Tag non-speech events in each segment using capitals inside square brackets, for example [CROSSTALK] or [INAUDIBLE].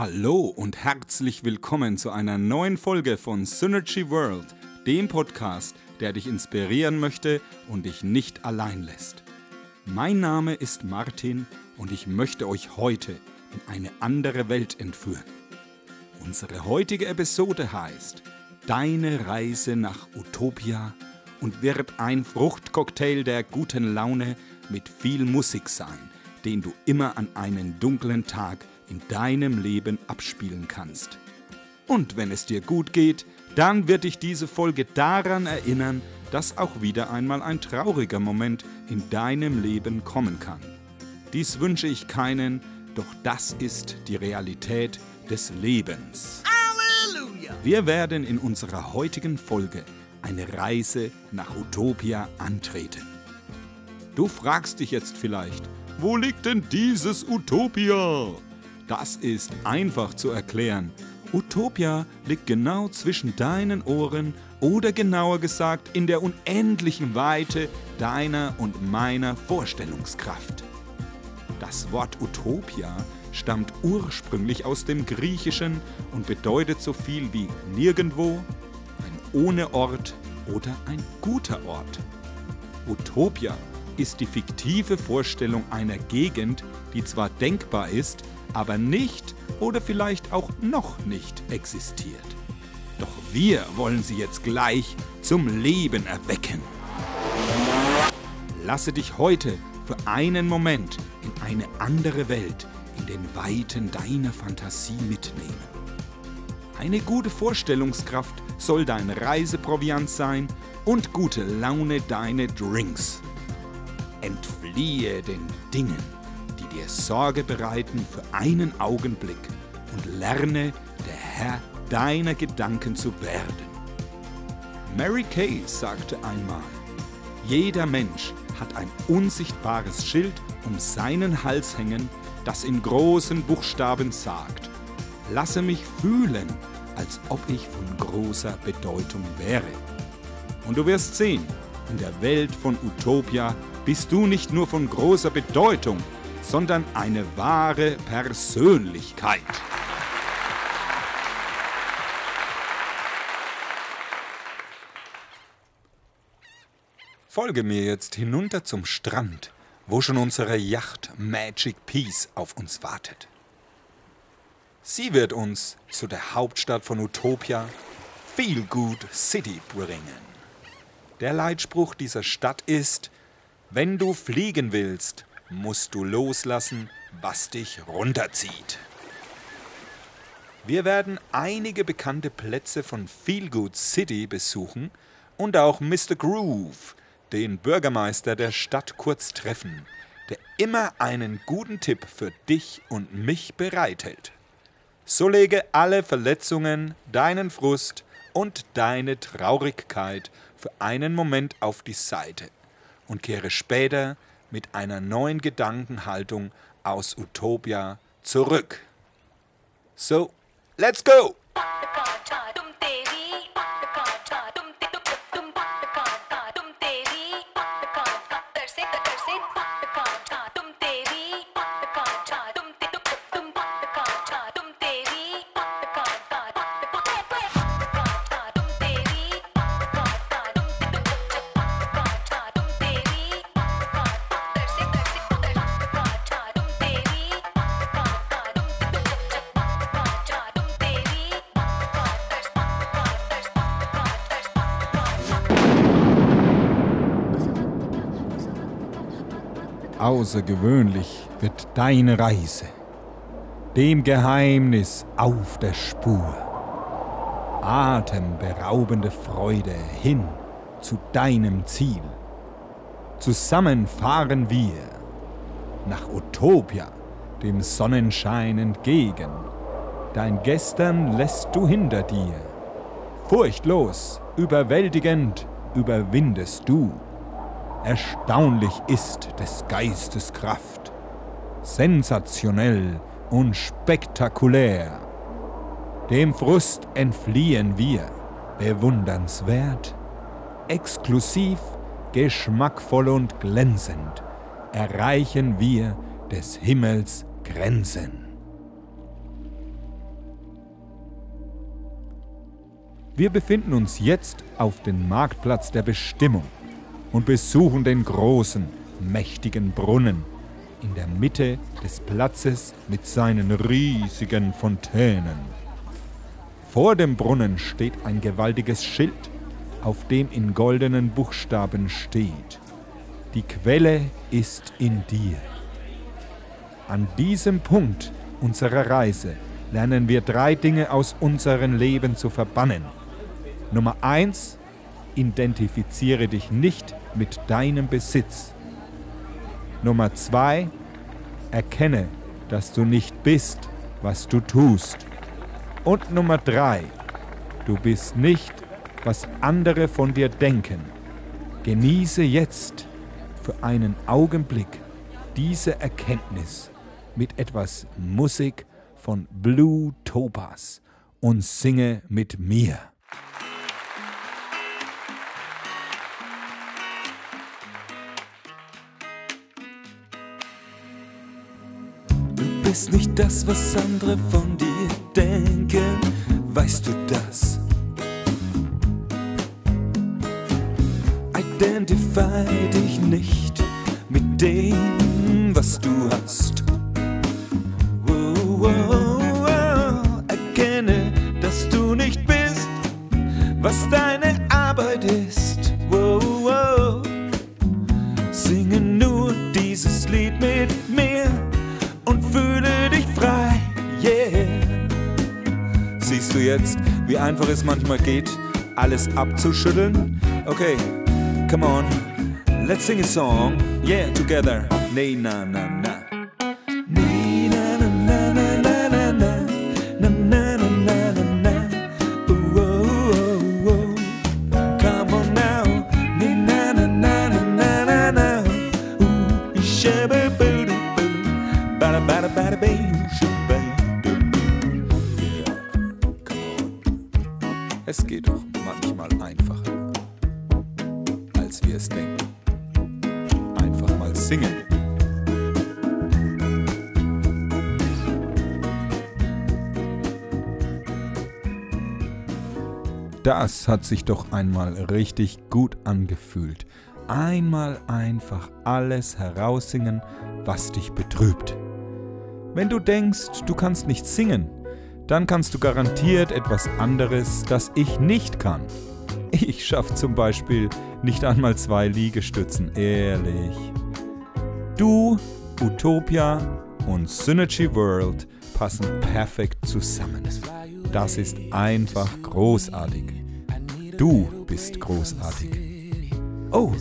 Hallo und herzlich willkommen zu einer neuen Folge von Synergy World, dem Podcast, der dich inspirieren möchte und dich nicht allein lässt. Mein Name ist Martin und ich möchte euch heute in eine andere Welt entführen. Unsere heutige Episode heißt Deine Reise nach Utopia und wird ein Fruchtcocktail der guten Laune mit viel Musik sein, den du immer an einen dunklen Tag in deinem Leben abspielen kannst. Und wenn es dir gut geht, dann wird dich diese Folge daran erinnern, dass auch wieder einmal ein trauriger Moment in deinem Leben kommen kann. Dies wünsche ich keinen, doch das ist die Realität des Lebens. Halleluja! Wir werden in unserer heutigen Folge eine Reise nach Utopia antreten. Du fragst dich jetzt vielleicht, wo liegt denn dieses Utopia? Das ist einfach zu erklären. Utopia liegt genau zwischen deinen Ohren oder genauer gesagt in der unendlichen Weite deiner und meiner Vorstellungskraft. Das Wort Utopia stammt ursprünglich aus dem Griechischen und bedeutet so viel wie nirgendwo, ein ohne Ort oder ein guter Ort. Utopia ist die fiktive Vorstellung einer Gegend, die zwar denkbar ist, aber nicht oder vielleicht auch noch nicht existiert. Doch wir wollen sie jetzt gleich zum Leben erwecken. Lasse dich heute für einen Moment in eine andere Welt, in den Weiten deiner Fantasie mitnehmen. Eine gute Vorstellungskraft soll dein Reiseproviant sein und gute Laune deine Drinks. Entfliehe den Dingen, dir Sorge bereiten für einen Augenblick und lerne, der Herr deiner Gedanken zu werden. Mary Kay sagte einmal, jeder Mensch hat ein unsichtbares Schild um seinen Hals hängen, das in großen Buchstaben sagt, lasse mich fühlen, als ob ich von großer Bedeutung wäre. Und du wirst sehen, in der Welt von Utopia bist du nicht nur von großer Bedeutung, sondern eine wahre Persönlichkeit. Folge mir jetzt hinunter zum Strand, wo schon unsere Yacht Magic Peace auf uns wartet. Sie wird uns zu der Hauptstadt von Utopia, Feel Good City, bringen. Der Leitspruch dieser Stadt ist, wenn du fliegen willst, musst du loslassen, was dich runterzieht. Wir werden einige bekannte Plätze von Feelgood City besuchen und auch Mr. Groove, den Bürgermeister der Stadt, kurz treffen, der immer einen guten Tipp für dich und mich bereithält. So lege alle Verletzungen, deinen Frust und deine Traurigkeit für einen Moment auf die Seite und kehre später mit einer neuen Gedankenhaltung aus Utopia zurück. So, let's go! Außergewöhnlich wird deine Reise, dem Geheimnis auf der Spur. Atemberaubende Freude hin zu deinem Ziel. Zusammen fahren wir nach Utopia, dem Sonnenschein entgegen. Dein Gestern lässt du hinter dir. Furchtlos, überwältigend überwindest du. Erstaunlich ist des Geistes Kraft. Sensationell und spektakulär. Dem Frust entfliehen wir. Bewundernswert, exklusiv, geschmackvoll und glänzend erreichen wir des Himmels Grenzen. Wir befinden uns jetzt auf dem Marktplatz der Bestimmung und besuchen den großen, mächtigen Brunnen in der Mitte des Platzes mit seinen riesigen Fontänen. Vor dem Brunnen steht ein gewaltiges Schild, auf dem in goldenen Buchstaben steht, die Quelle ist in dir. An diesem Punkt unserer Reise lernen wir drei Dinge aus unserem Leben zu verbannen. Nummer eins: Identifiziere dich nicht mit deinem Besitz. Nummer zwei: Erkenne, dass du nicht bist, was du tust. Und Nummer drei: Du bist nicht, was andere von dir denken. Genieße jetzt für einen Augenblick diese Erkenntnis mit etwas Musik von Blue Topaz und singe mit mir. Bist nicht das, was andere von dir denken, weißt du das? Identify dich nicht mit dem, was du hast. Einfach es manchmal geht, alles abzuschütteln? Okay, come on, let's sing a song. Yeah, together. Nee, na, na, na. Es geht doch manchmal einfacher, als wir es denken. Einfach mal singen. Das hat sich doch einmal richtig gut angefühlt. Einmal einfach alles heraussingen, was dich betrübt. Wenn du denkst, du kannst nicht singen, dann kannst du garantiert etwas anderes, das ich nicht kann. Ich schaffe zum Beispiel nicht einmal zwei Liegestützen, ehrlich. Du, Utopia und Synergy World passen perfekt zusammen. Das ist einfach großartig. Du bist großartig. Oh,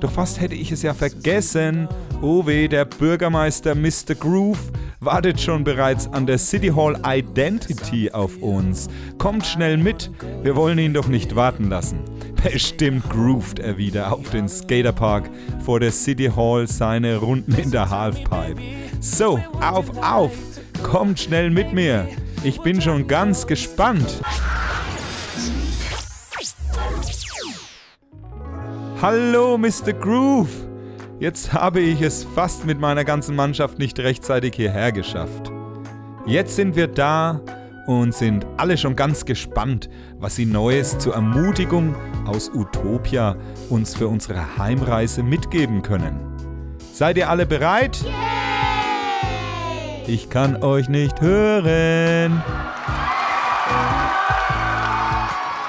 doch fast hätte ich es ja vergessen. Oh weh, der Bürgermeister Mr. Groove wartet schon bereits an der City Hall Identity auf uns. Kommt schnell mit, wir wollen ihn doch nicht warten lassen. [LAUGHS] Bestimmt groovt er wieder auf den Skaterpark vor der City Hall seine Runden in der Halfpipe. So, auf, auf, kommt schnell mit mir. Ich bin schon ganz gespannt. Hallo, Mr. Groove. Jetzt habe ich es fast mit meiner ganzen Mannschaft nicht rechtzeitig hierher geschafft. Jetzt sind wir da und sind alle schon ganz gespannt, was Sie Neues zur Ermutigung aus Utopia uns für unsere Heimreise mitgeben können. Seid ihr alle bereit? Ich kann euch nicht hören.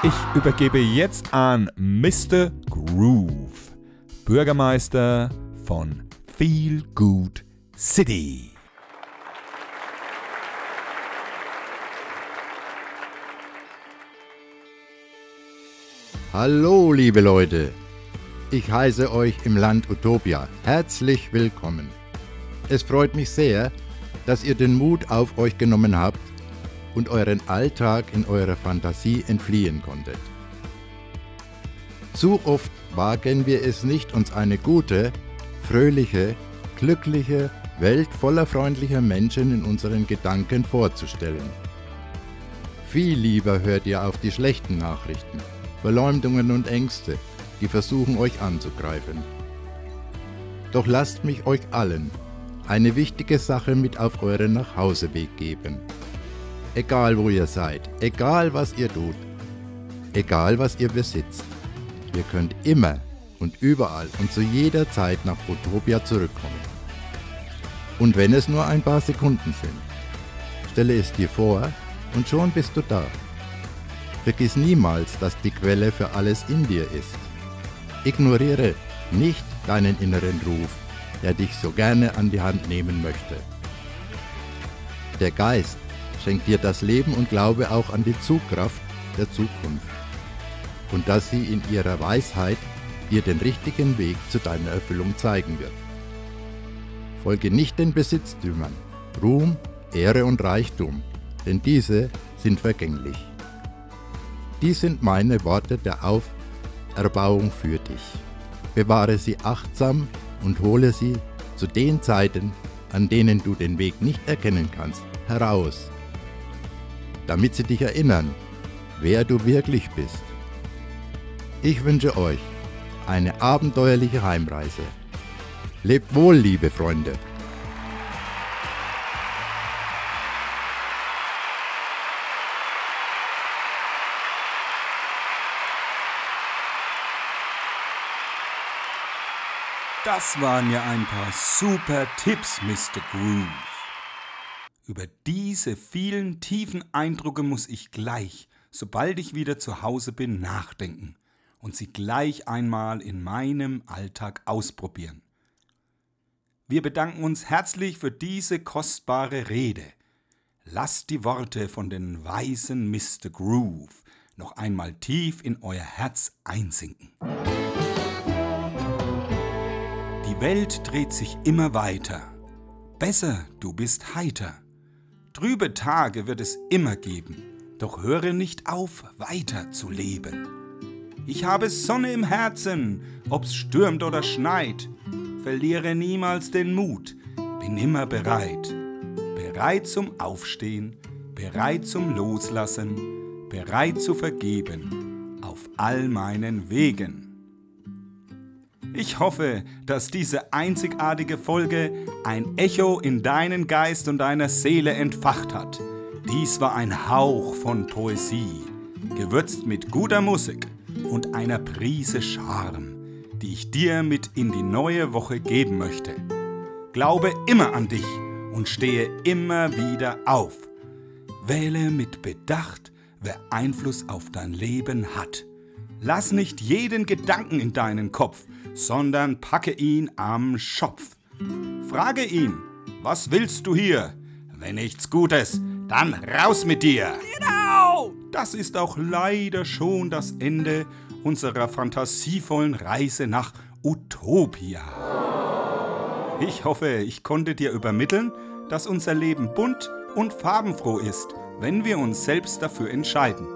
Ich übergebe jetzt an Mr. Groove, Bürgermeister von Feel Good City. Hallo, liebe Leute. Ich heiße euch im Land Utopia herzlich willkommen. Es freut mich sehr, dass ihr den Mut auf euch genommen habt und euren Alltag in eurer Fantasie entfliehen konntet. Zu oft wagen wir es nicht, uns eine gute, fröhliche, glückliche Welt voller freundlicher Menschen in unseren Gedanken vorzustellen. Viel lieber hört ihr auf die schlechten Nachrichten, Verleumdungen und Ängste, die versuchen euch anzugreifen. Doch lasst mich euch allen eine wichtige Sache mit auf euren Nachhauseweg geben. Egal wo ihr seid, egal was ihr tut, Egal was ihr besitzt, ihr könnt immer und überall und zu jeder Zeit nach Utopia zurückkommen. Und wenn es nur ein paar Sekunden sind, stelle es dir vor und schon bist du da. Vergiss niemals, dass die Quelle für alles in dir ist. Ignoriere nicht deinen inneren Ruf, der dich so gerne an die Hand nehmen möchte. Der Geist schenkt dir das Leben und Glaube auch an die Zugkraft der Zukunft und dass sie in ihrer Weisheit dir den richtigen Weg zu deiner Erfüllung zeigen wird. Folge nicht den Besitztümern, Ruhm, Ehre und Reichtum, denn diese sind vergänglich. Dies sind meine Worte der Auferbauung für dich. Bewahre sie achtsam und hole sie zu den Zeiten, an denen du den Weg nicht erkennen kannst, heraus, damit sie dich erinnern, wer du wirklich bist. Ich wünsche euch eine abenteuerliche Heimreise. Lebt wohl, liebe Freunde! Das waren ja ein paar super Tipps, Mr. Groove. Über diese vielen tiefen Eindrücke muss ich gleich, sobald ich wieder zu Hause bin, nachdenken und sie gleich einmal in meinem Alltag ausprobieren. Wir bedanken uns herzlich für diese kostbare Rede. Lasst die Worte von den weisen Mr. Groove noch einmal tief in euer Herz einsinken. Die Welt dreht sich immer weiter. Besser, du bist heiter. Trübe Tage wird es immer geben, doch höre nicht auf, weiter zu leben. Ich habe Sonne im Herzen, ob's stürmt oder schneit. Verliere niemals den Mut, bin immer bereit. Bereit zum Aufstehen, bereit zum Loslassen, bereit zu vergeben, auf all meinen Wegen. Ich hoffe, dass diese einzigartige Folge ein Echo in deinen Geist und deiner Seele entfacht hat. Dies war ein Hauch von Poesie, gewürzt mit guter Musik und einer Prise Charme, die ich dir mit in die neue Woche geben möchte. Glaube immer an dich und stehe immer wieder auf. Wähle mit Bedacht, wer Einfluss auf dein Leben hat. Lass nicht jeden Gedanken in deinen Kopf, sondern packe ihn am Schopf. Frage ihn, was willst du hier? Wenn nichts Gutes, dann raus mit dir. Das ist auch leider schon das Ende unserer fantasievollen Reise nach Utopia. Ich hoffe, ich konnte dir übermitteln, dass unser Leben bunt und farbenfroh ist, wenn wir uns selbst dafür entscheiden.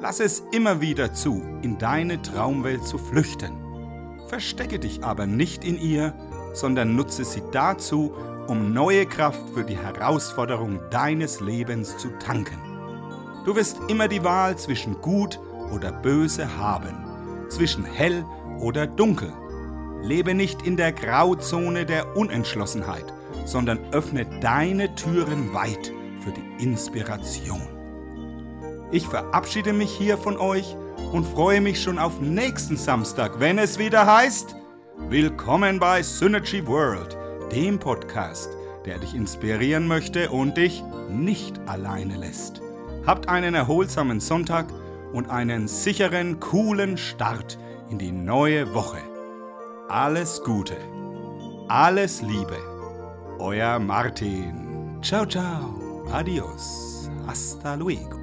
Lass es immer wieder zu, in deine Traumwelt zu flüchten. Verstecke dich aber nicht in ihr, sondern nutze sie dazu, um neue Kraft für die Herausforderung deines Lebens zu tanken. Du wirst immer die Wahl zwischen gut oder böse haben, zwischen hell oder dunkel. Lebe nicht in der Grauzone der Unentschlossenheit, sondern öffne deine Türen weit für die Inspiration. Ich verabschiede mich hier von euch und freue mich schon auf nächsten Samstag, wenn es wieder heißt, Willkommen bei Synergy World, dem Podcast, der dich inspirieren möchte und dich nicht alleine lässt. Habt einen erholsamen Sonntag und einen sicheren, coolen Start in die neue Woche. Alles Gute, alles Liebe, euer Martin. Ciao, ciao, adios, hasta luego.